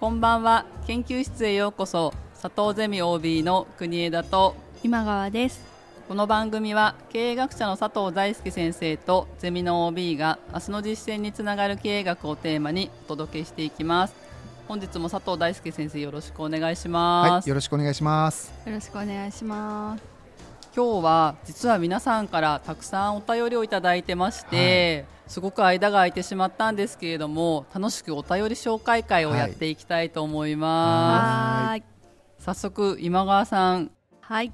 こんばんは。研究室へようこそ。佐藤ゼミ OB の国枝と今川です。この番組は経営学者の佐藤大輔先生とゼミの OB が明日の実践につながる経営学をテーマにお届けしていきます。本日も佐藤大輔先生よろしくお願いします、はい、よろしくお願いします。よろしくお願いします今日は実は皆さんからたくさんお便りをいただいてまして、はい。すごく間が空いてしまったんですけれども楽しくお便り紹介会をやっていきたいと思います、はい、早速今川さん。はい。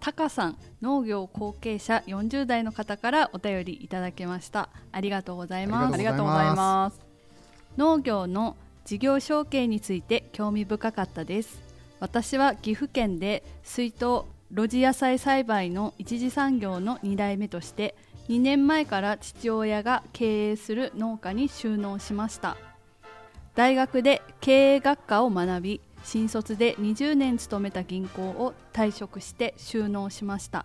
タカさん農業後継者40代の方からお便りいただきました。ありがとうございます。ありがとうございます。農業の事業承継について興味深かったです。私は岐阜県で水筒露地野菜栽培の一次産業の2代目として2年前から父親が経営する農家に就農しました。大学で経営学科を学び新卒で20年勤めた銀行を退職して就農しました。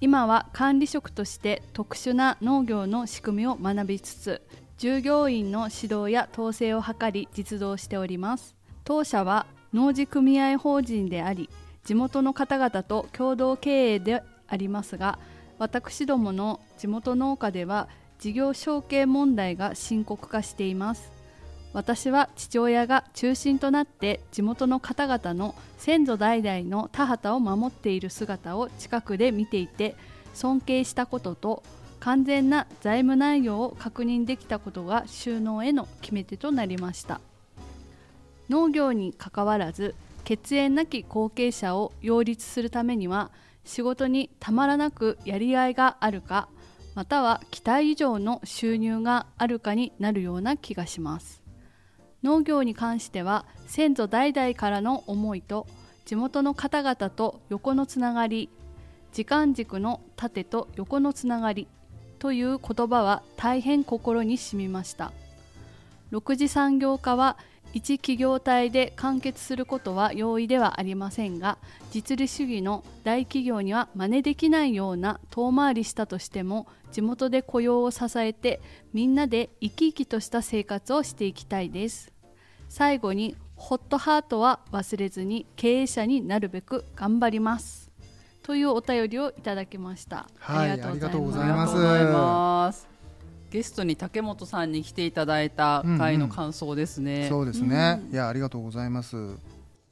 今は管理職として特殊な農業の仕組みを学びつつ従業員の指導や統制を図り実動しております。当社は農事組合法人であり地元の方々と共同経営でありますが私どもの地元農家では事業承継問題が深刻化しています。私は父親が中心となって地元の方々の先祖代々の田畑を守っている姿を近くで見ていて尊敬したことと完全な財務内容を確認できたことが収納への決め手となりました。農業にかかわらず血縁なき後継者を擁立するためには仕事にたまらなくやりがいがあるかまたは期待以上の収入があるかになるような気がします。農業に関しては先祖代々からの思いと地元の方々と横のつながり時間軸の縦と横のつながりという言葉は大変心に染みました。6次産業化は一企業体で完結することは容易ではありませんが実利主義の大企業には真似できないような遠回りしたとしても地元で雇用を支えてみんなで生き生きとした生活をしていきたいです。最後にホットハートは忘れずに経営者になるべく頑張ります。というお便りをいただきました、はい、ありがとうございますゲストに竹本さんに来ていただいた回の感想ですね。うんうん、そうですね、うん、いやありがとうございます。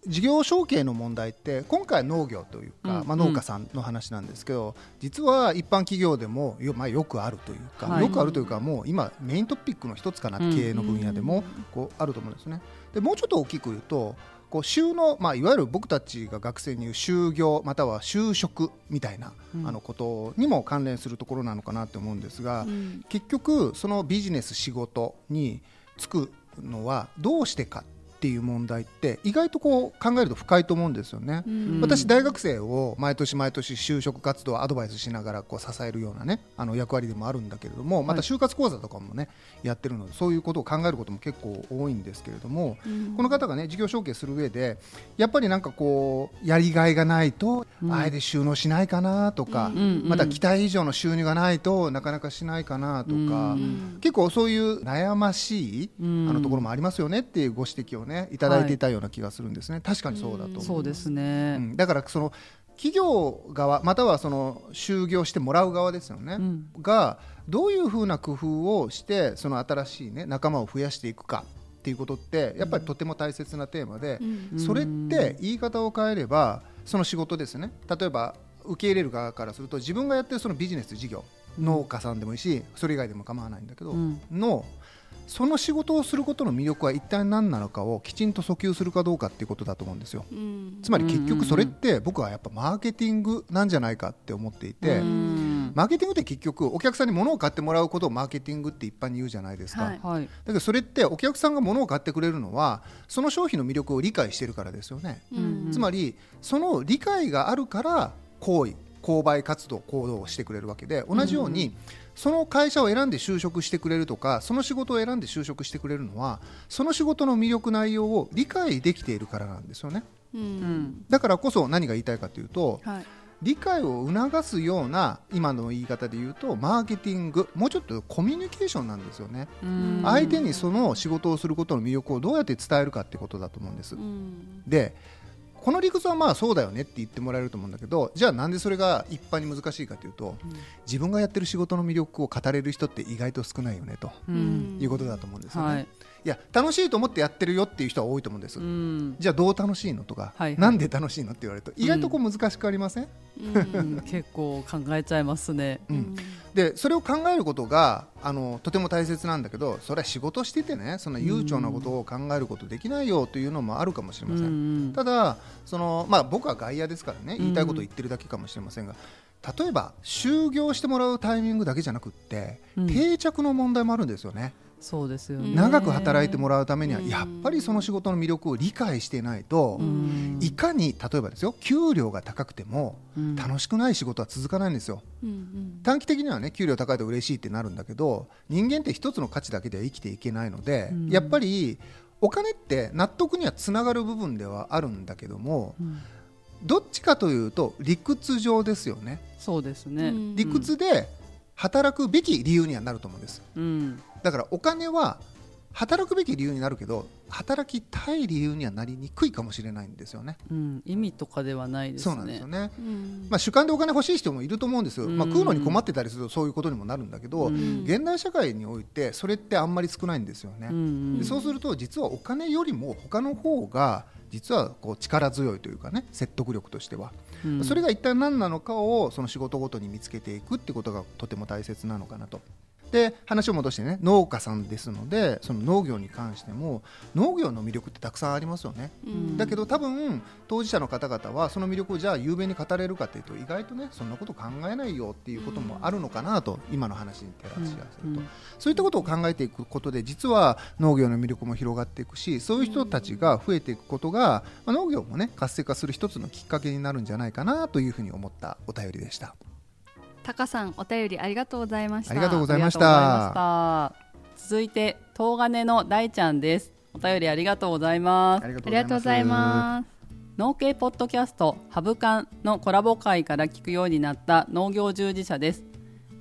事業承継の問題って今回農業というか、うん、まあ、農家さんの話なんですけど、実は一般企業でもよ,、まあ、よくあるというか、はい、よくあるというかもう今メイントピックの一つかな、経営の分野でもこうあると思うんですね。でもうちょっと大きく言うとこう就農、まあ、いわゆる僕たちが学生に言う就業または就職みたいな、うん、あのことにも関連するところなのかなと思うんですが、うん、結局そのビジネス仕事に就くのはどうしてかっていう問題って意外とこう考えると深いと思うんですよね、うん、私大学生を毎年毎年就職活動アドバイスしながらこう支えるようなねあの役割でもあるんだけれどもまた就活講座とかもねやってるのでそういうことを考えることも結構多いんですけれども、うん、この方がね事業承継する上でやっぱりなんかこうやりがいがないと、あえて収納しないかなとか、また期待以上の収入がないとなかなかしないかなとか、結構そういう悩ましい、あのところもありますよねっていうご指摘をねねいただいていたような気がするんですね、はい、確かにそうだとそうですね、うん、だからその企業側またはその就業してもらう側ですよね、うん、がどういうふうな工夫をしてその新しい、ね、仲間を増やしていくか。っていうことってやっぱりとても大切なテーマで、うん、それって言い方を変えればその仕事ですね。例えば受け入れる側からすると自分がやってるそのビジネス事業農家さんでもいいしそれ以外でも構わないんだけど、のその仕事をすることの魅力は一体何なのかをきちんと訴求するかどうかっていうことだと思うんですよ、うん、つまり結局それって僕はやっぱマーケティングなんじゃないかって思っていて、うん、マーケティングって結局お客さんに物を買ってもらうことをマーケティングって一般に言うじゃないですか、はい、だけどそれってお客さんが物を買ってくれるのはその商品の魅力を理解してるからですよね、うん、つまりその理解があるから行為購買活動行動をしてくれるわけで同じように、その会社を選んで就職してくれるとかその仕事を選んで就職してくれるのはその仕事の魅力内容を理解できているからなんですよね、うん、だからこそ何が言いたいかというと、はい、理解を促すような今の言い方で言うとマーケティングもうちょっとコミュニケーションなんですよね。相手にその仕事をすることの魅力をどうやって伝えるかってことだと思うんです。でこの理屈はまあそうだよねって言ってもらえると思うんだけどじゃあなんでそれが一般に難しいかというと、うん、自分がやってる仕事の魅力を語れる人って意外と少ないよねと、うん、いうことだと思うんですよね。はい。いや楽しいと思ってやってるよっていう人は多いと思うんです、うん、じゃあどう楽しいのとか、はいはい、なんで楽しいのって言われると意外とこう難しくありません、うん、結構考えちゃいますね、うん、でそれを考えることがあのとても大切なんだけどそれは仕事しててねそんな悠長なことを考えることできないよというのもあるかもしれません、ただその、まあ、僕は外野ですからね言いたいことを言ってるだけかもしれませんが、例えば就業してもらうタイミングだけじゃなくって定着の問題もあるんですよね。そうですよね。長く働いてもらうためにはやっぱりその仕事の魅力を理解していないといかに例えばですよ給料が高くても楽しくない仕事は続かないんですよ。短期的にはね給料高いと嬉しいってなるんだけど人間って一つの価値だけでは生きていけないのでやっぱりお金って納得にはつながる部分ではあるんだけども、どっちかというと理屈上ですよね。そうですね。理屈で働くべき理由にはなると思うんです、うん、だからお金は働くべき理由になるけど働きたい理由にはなりにくいかもしれないんですよね、うん、意味とかではないです、ね、そうなんですよね、うん、まあ、主観でお金欲しい人もいると思うんですよ、まあ、食うのに困ってたりするとそういうことにもなるんだけど、うん、現代社会においてそれってあんまり少ないんですよね、でそうすると実はお金よりも他の方が実はこう力強いというかね説得力としては、うん、それが一体何なのかをその仕事ごとに見つけていくってことがとても大切なのかなとで話を戻してね農家さんですのでその農業に関しても農業の魅力ってたくさんありますよね、うん、だけど多分当事者の方々はその魅力をじゃあ雄弁に語れるかというと意外とねそんなこと考えないよっていうこともあるのかなと、うん、今の話に照らし合わせると、うん、そういったことを考えていくことで実は農業の魅力も広がっていくしそういう人たちが増えていくことが、まあ、農業もね活性化する一つのきっかけになるんじゃないかなというふうに思ったお便りでした。タカさんお便りありがとうございました。ありがとうございました。続いて東金の大ちゃんです。お便りありがとうございます。ありがとうございます。農系ポッドキャストハブカンのコラボ会から聞くようになった農業従事者です。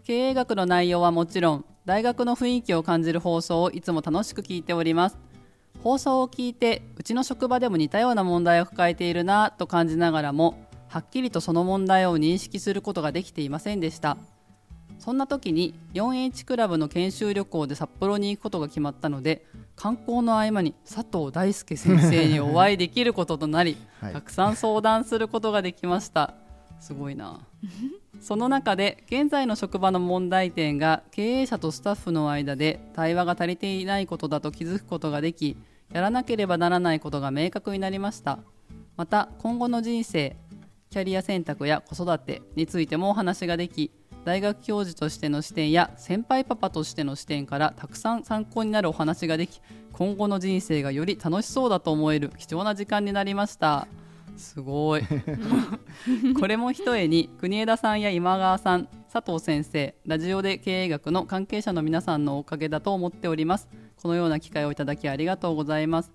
経営学の内容はもちろん大学の雰囲気を感じる放送をいつも楽しく聞いております。放送を聞いてうちの職場でも似たような問題を抱えているなと感じながらもはっきりとその問題を認識することができていませんでした。そんな時に 4H クラブの研修旅行で札幌に行くことが決まったので観光の合間に佐藤大輔先生にお会いできることとなり、はい、たくさん相談することができました。すごいな。その中で現在の職場の問題点が経営者とスタッフの間で対話が足りていないことだと気づくことができやらなければならないことが明確になりました。また今後の人生キャリア選択や子育てについてもお話ができ大学教授としての視点や先輩パパとしての視点からたくさん参考になるお話ができ今後の人生がより楽しそうだと思える貴重な時間になりました。すごい。これもひとえに国枝さんや今川さん佐藤先生ラジオで経営学の関係者の皆さんのおかげだと思っております。このような機会をいただきありがとうございます。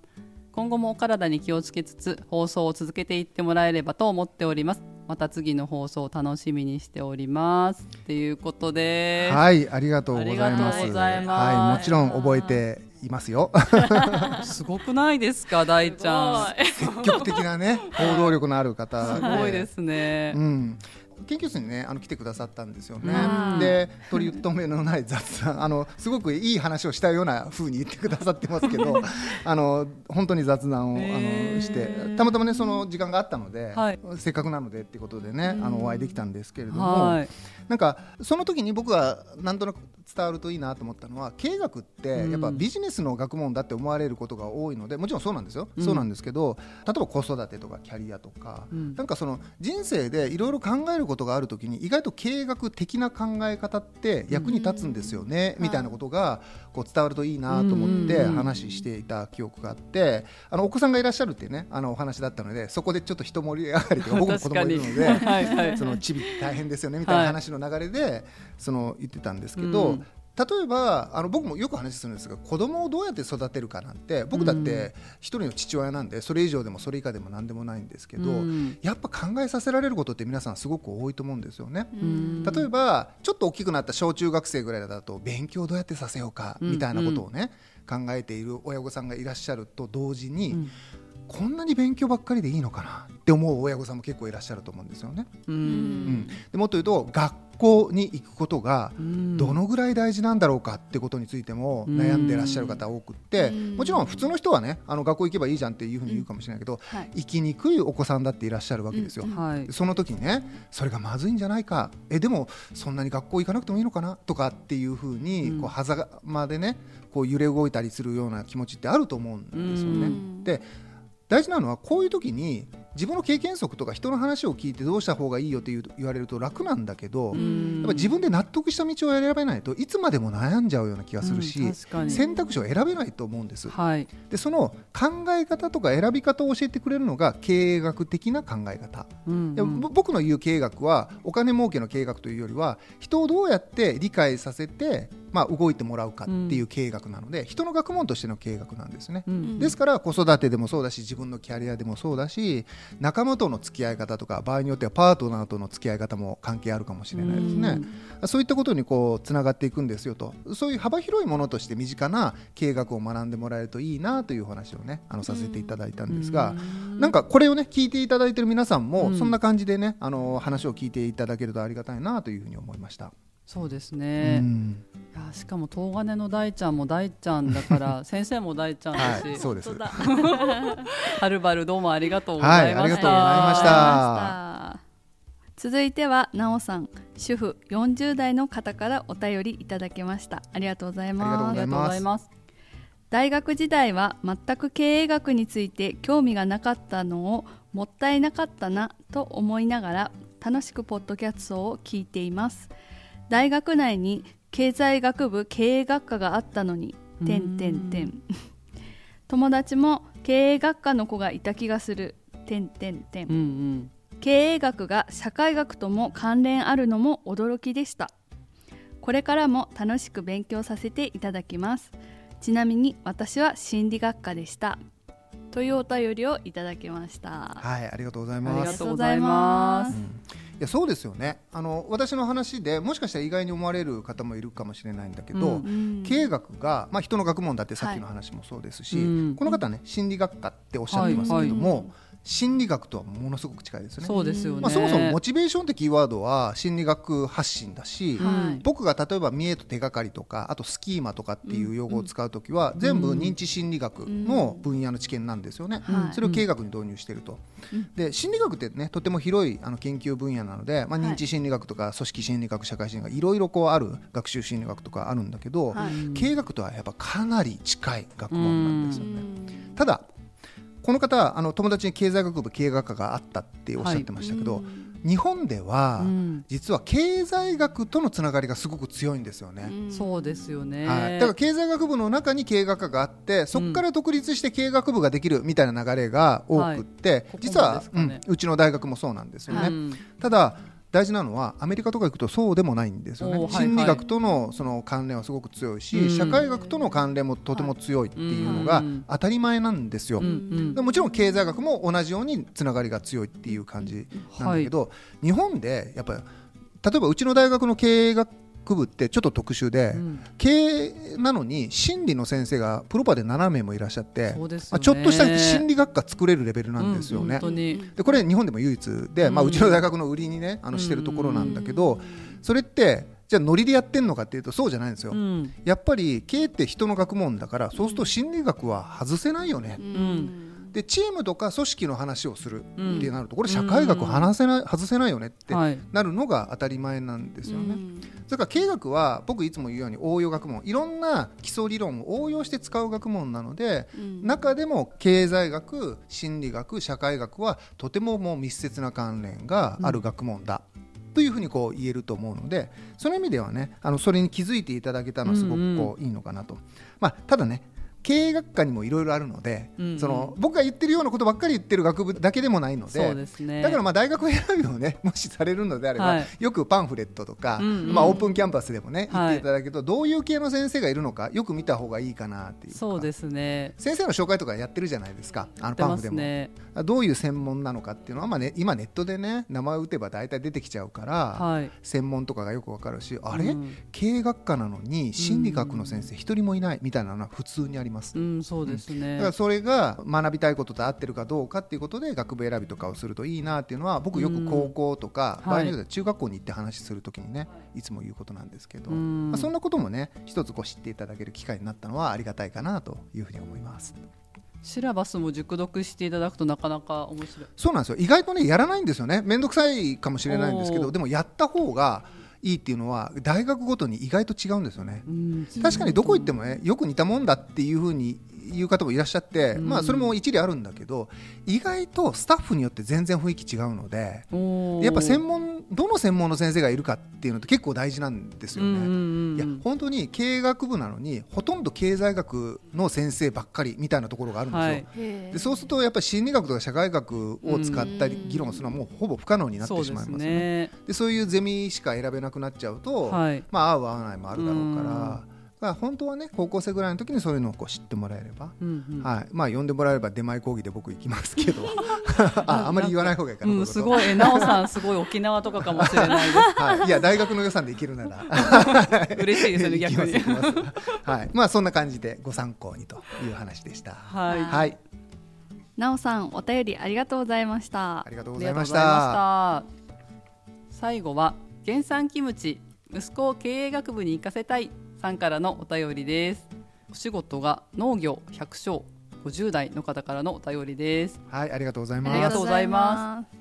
今後もお体に気をつけつつ放送を続けていってもらえればと思っております。また次の放送を楽しみにしております。っていうことで。はいありがとうございます。はいもちろん覚えていますよ。すごくないですか大ちゃん。積極的なね行動力のある方。すごいですね、うん研究室にねあの来てくださったんですよね。で取り留めのない雑談。あのすごくいい話をしたような風に言ってくださってますけど あの本当に雑談をあのしてたまたまねその時間があったので、はい、せっかくなのでっていうことでねあのお会いできたんですけれども、はい、なんかその時に僕はなんとなく伝わるといいなと思ったのは経営学ってやっぱビジネスの学問だって思われることが多いのでもちろんそうなんですよ、うん、そうなんですけど例えば子育てとかキャリアとか、うん、なんかその人生でいろいろ考えることがある時に意外と経営学的な考え方って役に立つんですよね、うん、みたいなことがこう伝わるといいなと思って話していた記憶があってあのお子さんがいらっしゃるっていうねあのお話だったのでそこでちょっと一盛り上がりとか 僕も子供いるのではい、そのちび大変ですよねみたいな話の流れでその言ってたんですけど、例えばあの僕もよく話するんですが子供をどうやって育てるかなんて僕だって一人の父親なんでそれ以上でもそれ以下でも何でもないんですけど、うん、やっぱ考えさせられることって皆さんすごく多いと思うんですよね。うん、例えばちょっと大きくなった小中学生ぐらいだと勉強どうやってさせようかみたいなことをね、考えている親御さんがいらっしゃると同時に、こんなに勉強ばっかりでいいのかなって思う親御さんも結構いらっしゃると思うんですよね。うん、うん、でもっと言うと学校に行くことがどのぐらい大事なんだろうかってことについても悩んでらっしゃる方多くってもちろん普通の人はねあの学校行けばいいじゃんっていうふうに言うかもしれないけど、はい、行きにくいお子さんだっていらっしゃるわけですよ。はい、その時にねそれがまずいんじゃないか。えでもそんなに学校行かなくてもいいのかなとかっていうふうにこう狭間でねこう揺れ動いたりするような気持ちってあると思うんですよね。で大事なのはこういう時に自分の経験則とか人の話を聞いてどうした方がいいよって言われると楽なんだけどやっぱ自分で納得した道を選べないといつまでも悩んじゃうような気がするし、うん、選択肢を選べないと思うんです、はい、でその考え方とか選び方を教えてくれるのが経営学的な考え方、うんうん、僕の言う経営学はお金儲けの経営学というよりは人をどうやって理解させてまあ、動いてもらうかっていう経営学なので、うん、人の学問としての経営学なんですね、うん、ですから子育てでもそうだし自分のキャリアでもそうだし仲間との付き合い方とか場合によってはパートナーとの付き合い方も関係あるかもしれないですね、うん、そういったことにこうつながっていくんですよと。そういう幅広いものとして身近な経営学を学んでもらえるといいなという話をねあのさせていただいたんですが、うん、なんかこれをね聞いていただいている皆さんもそんな感じでねあの話を聞いていただけるとありがたいなというふうに思いました。そうですね、うん、いやしかも東金の大ちゃんも大ちゃんだから 先生も大ちゃんだし、はい、そうです。はるばるどうもありがとうございました、はい、ありがとうございました。続いてはなおさん。主婦40代の方からお便りいただきました。ありがとうございます。ありがとうございます。大学時代は全く経営学について興味がなかったのをもったいなかったなと思いながら楽しくポッドキャストを聞いています大学内に経済学部経営学科があったのに。点点点友達も経営学科の子がいた気がする。点点点経営学が社会学とも関連あるのも驚きでした。これからも楽しく勉強させていただきます。ちなみに私は心理学科でした。というお便りをいただきました。はいありがとうございます。ありがとうございます、うんいやそうですよね。あの私の話でもしかしたら意外に思われる方もいるかもしれないんだけど、うん、経営学が、まあ、人の学問だってさっきの話もそうですし、はい、この方ね心理学科っておっしゃってますけども、はいはい心理学とはものすごく近いですね。そうですよね。まあそもそもモチベーションってキーワードは心理学発信だし、はい、僕が例えば見栄と手がかりとかあとスキーマとかっていう用語を使うときは、うん、全部認知心理学の分野の知見なんですよね。うん、それを経営学に導入していると。うん、で心理学ってねとても広いあの研究分野なので、まあ認知心理学とか組織心理学社会心理学いろいろこうある学習心理学とかあるんだけど、はい、経営学とはやっぱかなり近い学問なんですよね。ただこの方あの友達に経済学部経営学科があったっておっしゃってましたけど、はい、日本では、うん、実は経済学とのつながりがすごく強いんですよね。うん、そうですよね、はい、だから経済学部の中に経営学科があってそこから独立して経営学部ができるみたいな流れが多くって、はい、実は、ね、うん、うちの大学もそうなんですよね。ただ大事なのはアメリカとか行くとそうでもないんですよね、心理学とのその関連はすごく強いし、社会学との関連もとても強いっていうのが当たり前なんですよ、もちろん経済学も同じようにつながりが強いっていう感じなんだけど、日本でやっぱり例えばうちの大学の経営学学部ってちょっと特殊で、うん、経営なのに心理の先生がプロパで7名もいらっしゃって、ね、まあ、ちょっとした心理学科作れるレベルなんですよね。うん、でこれ日本でも唯一で、まあ、うちの大学の売りにねあのしてるところなんだけど、それってじゃあノリでやってんのかっていうとそうじゃないんですよ、うん、やっぱり経営って人の学問だからそうすると心理学は外せないよね、うん、でチームとか組織の話をするってなると、これ社会学話せない、外せないよねってなるのが当たり前なんですよね。それから経営学は僕いつも言うように応用学問。いろんな基礎理論を応用して使う学問なので、中でも経済学心理学社会学はとてももう密接な関連がある学問だ。というふうにこう言えると思うのでその意味ではねあのそれに気づいていただけたのはすごくこういいのかなと、まあ、ただね経営学科にもいろいろあるので、うんうん。その僕が言ってるようなことばっかり言ってる学部だけでもないのでそうですね。だからまあ大学選びをね もしされるのであれば、はい。よくパンフレットとか、うんうんまあ、オープンキャンパスでもね言はいっていただけると、どういう系の先生がいるのかよく見た方がいいかなっていうか。そうですね先生の紹介とかやってるじゃないですかあのパンフでも、すね。どういう専門なのかっていうのは、まあね、今ネットでね名前を打てば大体出てきちゃうから、はい。専門とかがよくわかるしあれ、うん。経営学科なのに心理学の先生一人もいないみたいなのは普通にあります、うんそうですね。だからそれが学びたいことと合ってるかどうかっていうことで学部選びとかをするといいなっていうのは僕よく高校とか、うん場合によっては中学校に行って話するときにねいつも言うことなん。ですけど、うんまあ、そんなこともね一つこう知っていただける機会になったのはありがたいかなというふうに思います。シラバスも熟読していただくとなかなか面白い。そうなんですよ。意外とねやらないんですよね。面倒くさいかもしれないんですけどでもやった方がいいっていうのは大学ごとに意外と違うんですよね。うん確かにどこ行ってもねよく似たもんだっていうふうに言う方もいらっしゃって、うん。まあそれも一理あるんだけど意外とスタッフによって全然雰囲気違うのでやっぱ専門どの専門の先生がいるかっていうのって結構大事なんですよね。うんうんうんいや本当に経営学部なのにほとんど経済学の先生ばっかりみたいなところがあるんですよ。はい。でそうするとやっぱり心理学とか社会学を使ったりうん。議論するのはもうほぼ不可能になってしまいますよね。ね。でそういうゼミしか選べなくなっちゃうと、はい。まあ合う合わないもあるだろうから、うんだから本当はね高校生ぐらいの時にそういうのをこう知ってもらえれば、うんうん。はい。まあ呼んでもらえれば出前講義で僕行きますけど。ああんまり言わない方がいいかな、うん、こういうこと。すごい、えなおさん、すごい沖縄とかかもしれないではい、いや大学の予算で行けるなら。す。嬉しいですよね、逆に。はい。まあそんな感じでご参考にという話でした。はい、はい。なおさんお便りありがとうございました。ありがとうあございました。最後は原産キムチ息子を経営学部に行かせたいさんからのお便りです。お仕事が農業百姓50代の方からのお便りです。はいありがとうございあます。りがとうございます。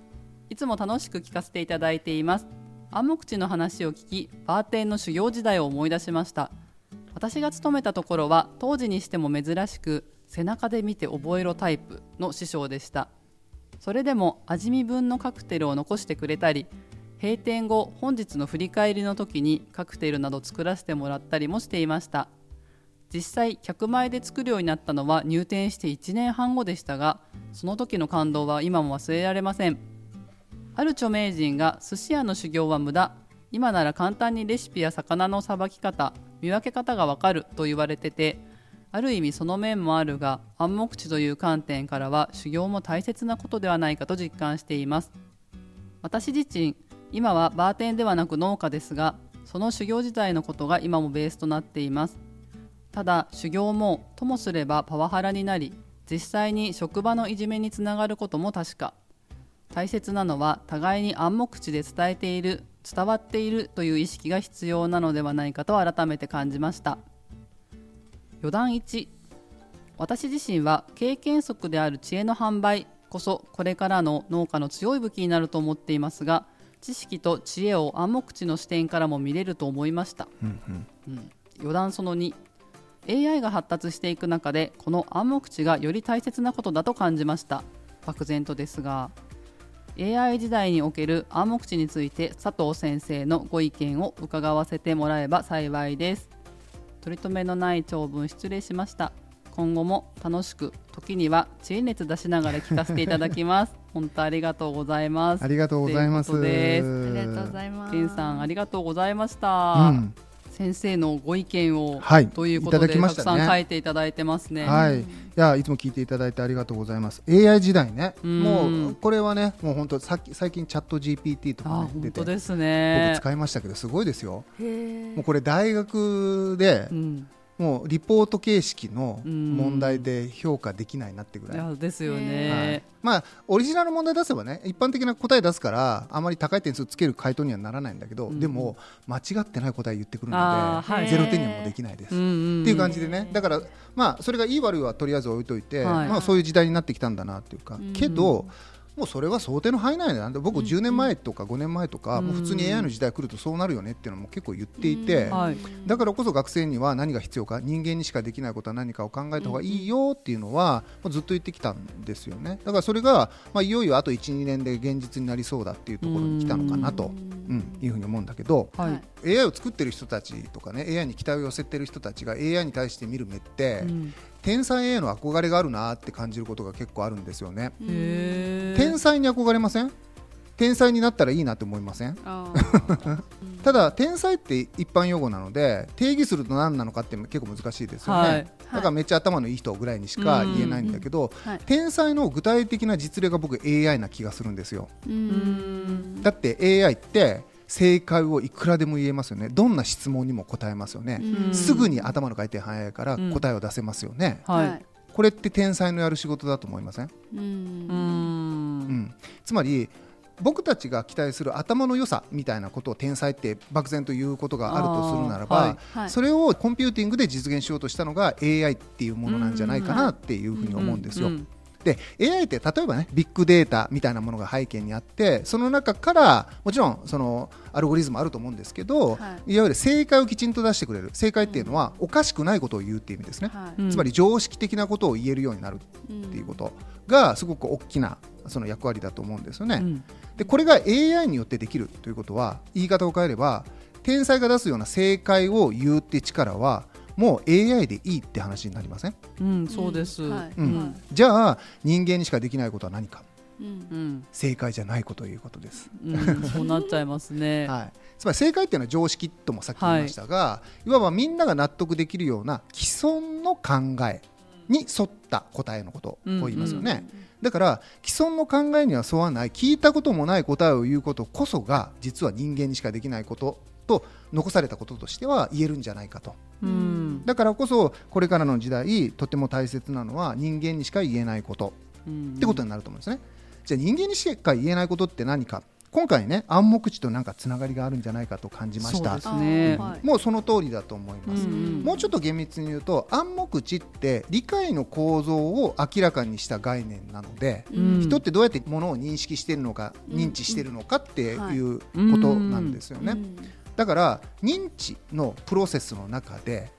いつも楽しく聞かせていただいています。暗黙知の話を聞きバーテンの修行時代を思い出しました。私が勤めたところは当時にしても珍しく背中で見て覚えろタイプの師匠でした。それでも味見分のカクテルを残してくれたり閉店後本日の振り返りの時にカクテルなど作らせてもらったりもしていました。実際客前で作るようになったのは入店して1年半後でしたがその時の感動は今も忘れられません。ある著名人が寿司屋の修行は無駄。今なら簡単にレシピや魚のさばき方見分け方がわかると言われててある意味その面もあるが暗黙知という観点からは修行も大切なことではないかと実感しています。私自身今はバーテンではなく農家ですがその修行時代のことが今もベースとなっています。ただ修行もともすればパワハラになり実際に職場のいじめにつながることも確か。大切なのは互いに暗黙知で伝えている伝わっているという意識が必要なのではないかと改めて感じました。余談1私自身は経験則である知恵の販売こそこれからの農家の強い武器になると思っていますが知識と知恵を暗黙知の視点からも見れると思いました、うんうん。うん、余談その2 AI が発達していく中でこの暗黙知がより大切なことだと感じました。漠然とですが。AI 時代における暗黙知について佐藤先生のご意見を伺わせてもらえば幸いです。取り留めのない長文失礼しました今後も楽しく時には知恵熱出しながら聞かせていただきます。本当ありがとうございます。ありがとうございます。ということですありがとうございます。ケンさんありがとうございました、うん。先生のご意見を、はい。ということでいただきましたね。たくさん書いていただいてますね。はい、いやいつも聞いていただいてありがとうございます。AI 時代ね、うん。もうこれはね、もう本当さっき最近チャット GPT とか、あね、出て、本当です僕ね。使いましたけどすごいですよ。へもうこれ大学でうん、もうリポート形式のうん。問題で評価できないなってぐいらい。やですよはい。ね。まあオリジナル問題出せばね一般的な答え出すからあまり高い点数つける回答にはならないんだけど、うんでも間違ってない答え言ってくるので、はい。ゼロ点にはもうできないです。うんうんっていう感じでね。だからまあそれがいい悪いはとりあえず置いといて、はい。まあそういう時代になってきたんだなっていうか、うん。けどもうそれは想定の範囲内なんで僕10年前とか5年前とか、うん。もう普通に AI の時代来るとそうなるよねっていうのも結構言っていて、はい。だからこそ学生には何が必要か人間にしかできないことは何かを考えた方がいいよっていうのは、もうずっと言ってきたんですよね。だからそれが、まあ、いよいよあと12年で現実になりそうだっていうところに来たのかなと、うん、いうふうに思うんだけど、はい。はい AI を作ってる人たちとかね AI に期待を寄せてる人たちが AI に対して見る目って、うん天才への憧れがあるなって感じることが結構あるんですよね。天才に憧れません？天才になったらいいなって思いません？ただ天才って一般用語なので定義すると何なのかって結構難しいですよね、はい。だからめっちゃ頭のいい人ぐらいにしか言えないんだけど、はい。天才の具体的な実例が僕 AI な気がするんですよ。うん。だって AI って正解をいくらでも言えますよね。どんな質問にも答えますよね、うん。すぐに頭の回転早いから答えを出せますよね、はい。これって天才のやる仕事だと思いません、ううん。うん。ん、つまり僕たちが期待する頭の良さみたいなことを天才って漠然と言うことがあるとするならば、はい。はい。それをコンピューティングで実現しようとしたのが AI っていうものなんじゃないかなっていうふうに思うんですよ。うんで AI って例えばねビッグデータみたいなものが背景にあってその中からもちろんそのアルゴリズムあると思うんですけど、、はい。わゆる正解をきちんと出してくれる。正解っていうのはおかしくないことを言うっていう意味ですね、はい。うん。つまり常識的なことを言えるようになるっていうことがすごく大きなその役割だと思うんですよね。うん。でこれが AI によってできるということは言い方を変えれば天才が出すような正解を言うって力はもう AI でいいって話になりません、うんそうです。はいうん。はい。じゃあ人間にしかできないことは何か？うん。うん正解じゃないことということです、うんそうなっちゃいますね。はい、つまり正解っていうのは常識ともさっき言いましたが、い、わばみんなが納得できるような既存の考えに沿った答えのことを言いますよね、だから既存の考えには沿わない聞いたこともない答えを言うことこそが実は人間にしかできないことと残されたこととしては言えるんじゃないかと。うん。だからこそこれからの時代とても大切なのは人間にしか言えないこと。うん。ってことになると思うんですね。じゃあ人間にしか言えないことって何か。今回ね暗黙知となんかつながりがあるんじゃないかと感じました。そうですね。あーはい。もうその通りだと思います、うんもうちょっと厳密に言うと暗黙知って理解の構造を明らかにした概念なので、うん。人ってどうやってものを認識しているのか、うん。認知しているのかっていうこはい。となんですよね、うんだから認知のプロセスの中で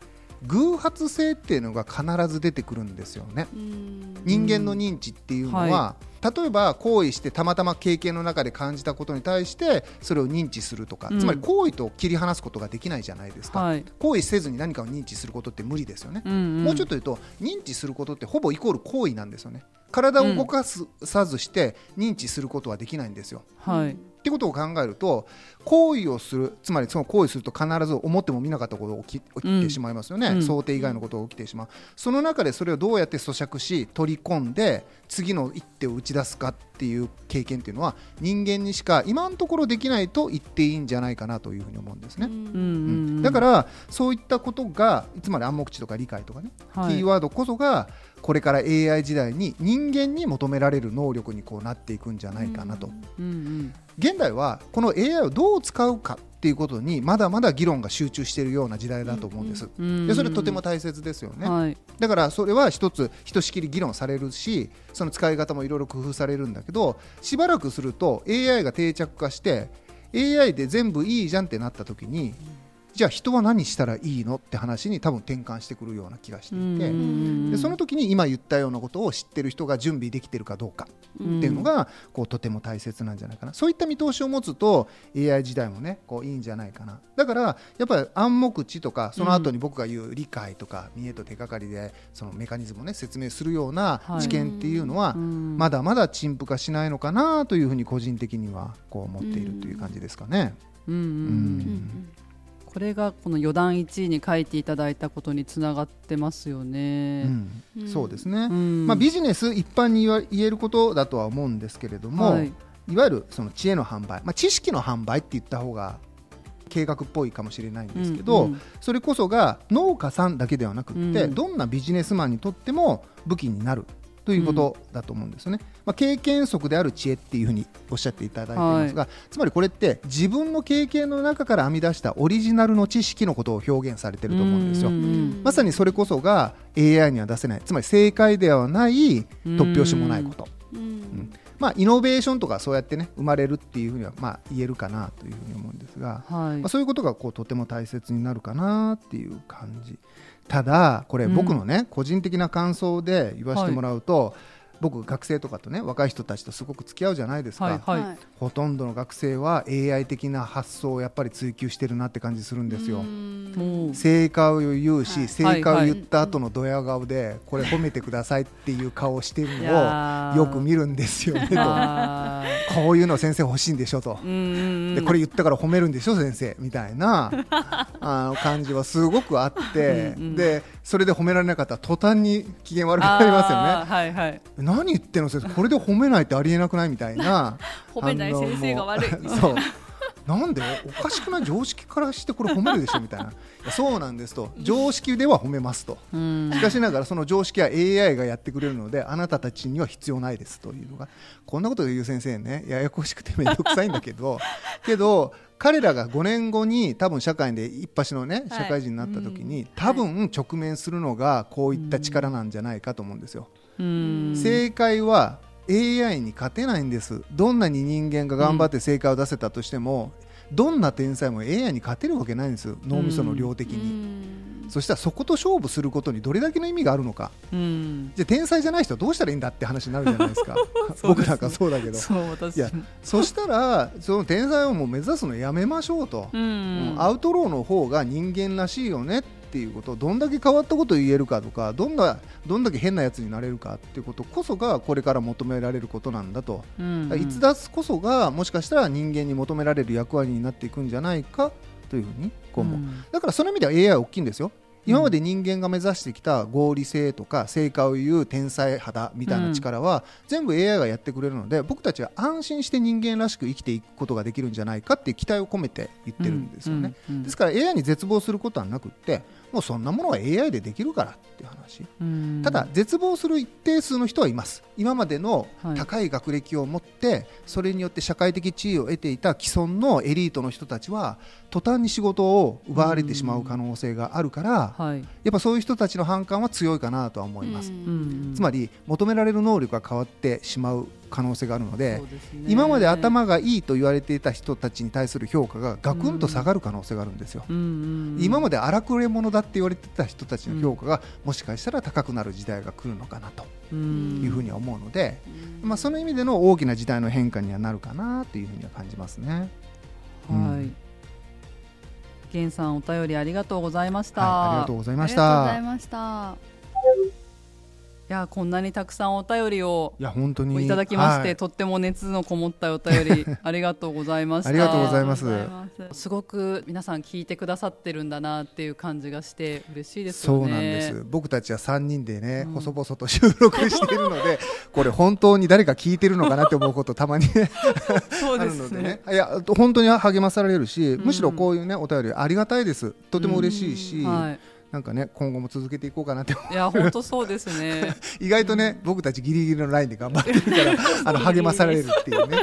偶発性っていうのが必ず出てくるんですよね。うん。人間の認知っていうのは、は例えば行為してたまたま経験の中で感じたことに対してそれを認知するとか、うん。つまり行為と切り離すことができないじゃないですか、はい。行為せずに何かを認知することって無理ですよね、うん。もうちょっと言うと認知することってほぼイコール行為なんですよね。体を動かすさずして認知することはできないんですよ、はいってことを考えると行為をするつまりその行為すると必ず思っても見なかったことが起き起きてしまいますよね、うん。想定以外のことが起きてしまう。その中でそれをどうやって咀嚼し取り込んで次の一手を打ち出すかっていう経験っていうのは人間にしか今のところできないと言っていいんじゃないかなというふうに思うんですね、うん。うん。ううんん。だからそういったことがつまり暗黙知とか理解とかね、はい。キーワードこそがこれから AI 時代に人間に求められる能力にこうなっていくんじゃないかなと、うんうん。現代はこの AI をどう使うかっていうことにまだまだ議論が集中しているような時代だと思うんです、うんでそれとても大切ですよね、はい。だからそれは一つひとしきり議論されるしその使い方もいろいろ工夫されるんだけどしばらくすると AI が定着化して AI で全部いいじゃんってなった時にじゃあ人は何したらいいのって話に多分転換してくるような気がしていて、うん。でその時に今言ったようなことを知ってる人が準備できてるかどうかっていうのがこうとても大切なんじゃないかな。そういった見通しを持つと AI 時代もねこういいんじゃないかな。だからやっぱり暗黙知とかその後に僕が言う理解とか見栄と手がかりでそのメカニズムをね説明するようなはい。知見っていうのはうん。まだまだ陳腐化しないのかなというふうに個人的にはこう思っているという感じですかね。うん。うん。うん。うんこれがこの余談1位に書いていただいたことにつながってますようね。んうん。そうですね、うん。まあ、ビジネス一般に言えることだとは思うんですけれども、はい。いわゆるその知恵の販売、まあ、知識の販売って言った方が計画っぽいかもしれないんですけど、うんうん。それこそが農家さんだけではなくって、うん。どんなビジネスマンにとっても武器になるということだと思うんですよね、まあ、経験則である知恵っていうふうにおっしゃっていただいていますが、つまりこれって自分の経験の中から編み出したオリジナルの知識のことを表現されてると思うんですよ。うんまさにそれこそが AI には出せない。つまり正解ではない突拍子もないこと、うん。まあ、イノベーションとかそうやってね生まれるっていうふうにはまあ言えるかなというふうに思うんですが、はい。まあ、そういうことがこうとても大切になるかなっていう感じただこれうん。僕のね、個人的な感想で言わせてもらうと、僕学生とかとね若い人たちとすごく付き合うじゃないですか、はいはい。はいほとんどの学生は AI 的な発想をやっぱり追求してるなって感じするんですよ。正解を言うし、はい。正解を言った後のドヤ顔で、これ褒めてくださいっていう顔をしてるいのをよく見るんですよねと。こういうの先生欲しいんでしょと。でこれ言ったから褒めるんでしょ先生みたいなあの感じはすごくあって。うんうんでそれで褒められなかったら途端に機嫌悪くなりますよね。はいはい何言ってんの先生これで褒めないってありえなくないみたいな。褒めない先生が悪い。そう。なんで？おかしくない常識からしてこれ褒めるでしょみたいな。そうなんですと。常識では褒めますと。うん。しかしながらその常識は AI がやってくれるのであなたたちには必要ないですというのが。こんなことを言う先生ねややこしくて面倒くさいんだけど。けど彼らが5年後に多分社会で一発のねはい。社会人になった時に、多分直面するのがこういった力なんじゃないかと思うんですよ。うん正解は AI に勝てないんです。どんなに人間が頑張って正解を出せたとしても、どんな天才も AI に勝てるわけないんです。脳みその量的に、そしたらそこと勝負することにどれだけの意味があるのか。うん。じゃあ天才じゃない人はどうしたらいいんだって話になるじゃないですか。ですね。僕なんかそうだけど。そう私いやそしたらその天才をもう目指すのやめましょうと、うん。アウトローの方が人間らしいよねっていうことどんだけ変わったことを言えるかとかどんなどんだけ変なやつになれるかっていうことこそがこれから求められることなんだと、うん逸脱こそがもしかしたら人間に求められる役割になっていくんじゃないかというふうにこう思う、うん。だからその意味では AI は大きいんですよ。今まで人間が目指してきた合理性とか正解を言う天才肌みたいな力は全部 AI がやってくれるので僕たちは安心して人間らしく生きていくことができるんじゃないかっていう期待を込めて言ってるんですよね、うんうんですから AI に絶望することはなくってもうそんなものは AI でできるからっていう話。うん。ただ絶望する一定数の人はいます。今までのはい。高い学歴を持ってそれによって社会的地位を得ていた既存のエリートの人たちは途端に仕事を奪われてしまう可能性があるからはい。やっぱそういう人たちの反感は強いかなとは思います、うん。つまり求められる能力が変わってしまう可能性があるのでね。今まで頭がいいと言われていた人たちに対する評価がガクンと下がる可能性があるんですよ、うんうん今まで荒くれ者だって言われてた人たちの評価がもしかしたら高くなる時代が来るのかなとうん。いうふうには思うので、まあ、その意味での大きな時代の変化にはなるかなというふうには感じますね。うはい。ん。源さんお便りありがとうございました、はい、ありがとうございましありがとうございた。ました。いやこんなにたくさんお便りをいや本当に。いただきまして、はい。とっても熱のこもったお便り ありがとうございました。ありがとうございます。ありがとうございます。すごく皆さん聞いてくださってるんだなっていう感じがして嬉しいですよね。そうなんです。僕たちは3人でね、うん。細々と収録しているので これ本当に誰か聞いてるのかなって思うことたまにねそうあるのですね。でねいや本当に励まされるし、ん。むしろこういうねお便りありがたいです。とても嬉しいし、はいなんかね今後も続けていこうかなって。いや本当そうですね。意外とね、僕たちギリギリのラインで頑張ってるから あの励まされるっていうね、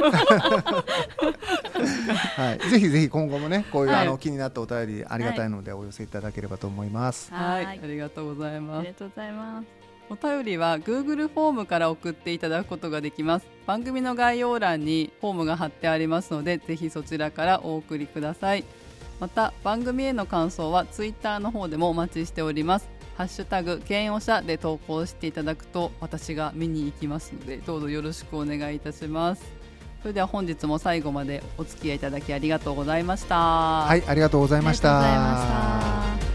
はい、ぜひぜひ今後もねこういう、はい。あの気になったお便りありがたいのでお寄せいただければと思います。はい。はい。ありがとうございあます。りがとうございます。お便りは Google フォームから送っていただくことができます。番組の概要欄にフォームが貼ってありますのでぜひそちらからお送りくださいまた番組への感想は Twitter の方でもお待ちしております。ハッシュタグ剣おしゃで投稿していただくと私が見に行きますのでどうぞよろしくお願いいたします。それでは本日も最後までお付き合いいただきありがとうございました。はい、ありがとうございました。ありがとうございました